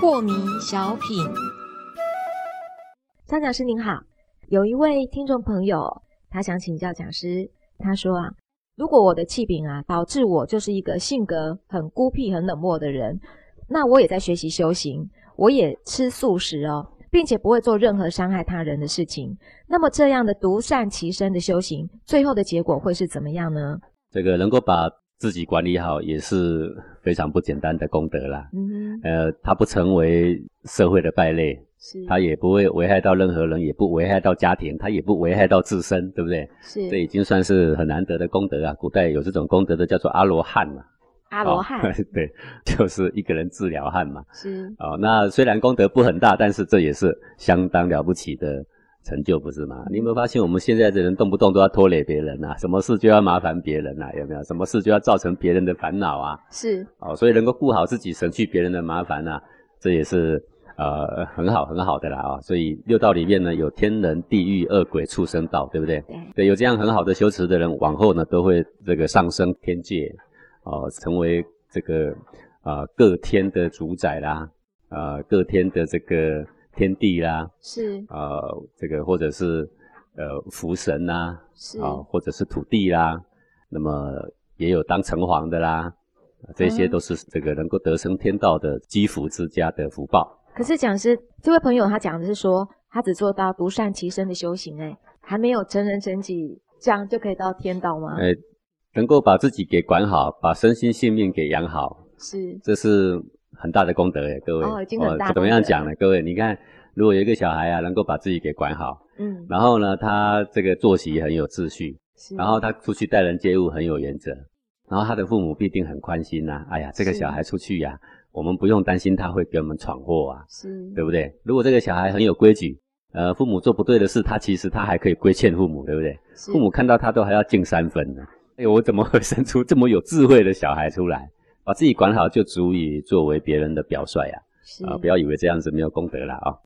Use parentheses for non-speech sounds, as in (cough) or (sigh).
破迷小品，张讲师您好，有一位听众朋友，他想请教讲师，他说啊，如果我的气柄啊，导致我就是一个性格很孤僻、很冷漠的人，那我也在学习修行，我也吃素食哦，并且不会做任何伤害他人的事情，那么这样的独善其身的修行，最后的结果会是怎么样呢？这个能够把自己管理好也是非常不简单的功德啦。嗯，呃，他不成为社会的败类，是，他也不会危害到任何人，也不危害到家庭，他也不危害到自身，对不对？是，这已经算是很难得的功德啊。古代有这种功德的叫做阿罗汉嘛。阿罗 (laughs) 汉，对，就是一个人治疗汉嘛。是，哦，那虽然功德不很大，但是这也是相当了不起的。成就不是吗？你有没有发现我们现在的人动不动都要拖累别人呐？什么事就要麻烦别人呐？有没有？什么事就要造成别人的烦恼啊？是哦，所以能够顾好自己，省去别人的麻烦呐，这也是呃很好很好的啦啊。所以六道里面呢，有天人、地狱、恶鬼、畜生道，对不对？对对，有这样很好的修持的人，往后呢都会这个上升天界，哦，成为这个啊各天的主宰啦，啊各天的这个。天地啦，是呃，这个或者是呃福神呐，是啊，或者是土地啦，那么也有当城隍的啦，这些都是这个能够得生天道的积福之家的福报。可是讲师这位朋友他讲的是说，他只做到独善其身的修行，哎，还没有成人成己，这样就可以到天道吗？哎，能够把自己给管好，把身心性命给养好，是，这是。很大的功德诶，各位哦，已经很大。怎么样讲呢？各位，你看，如果有一个小孩啊，能够把自己给管好，嗯，然后呢，他这个作息很有秩序，然后他出去待人接物很有原则，然后他的父母必定很宽心呐。哎呀，这个小孩出去呀，我们不用担心他会给我们闯祸啊，是，对不对？如果这个小孩很有规矩，呃，父母做不对的事，他其实他还可以规劝父母，对不对？父母看到他都还要敬三分呢。哎，我怎么会生出这么有智慧的小孩出来？把自己管好，就足以作为别人的表率啊！啊，不要以为这样子没有功德了啊！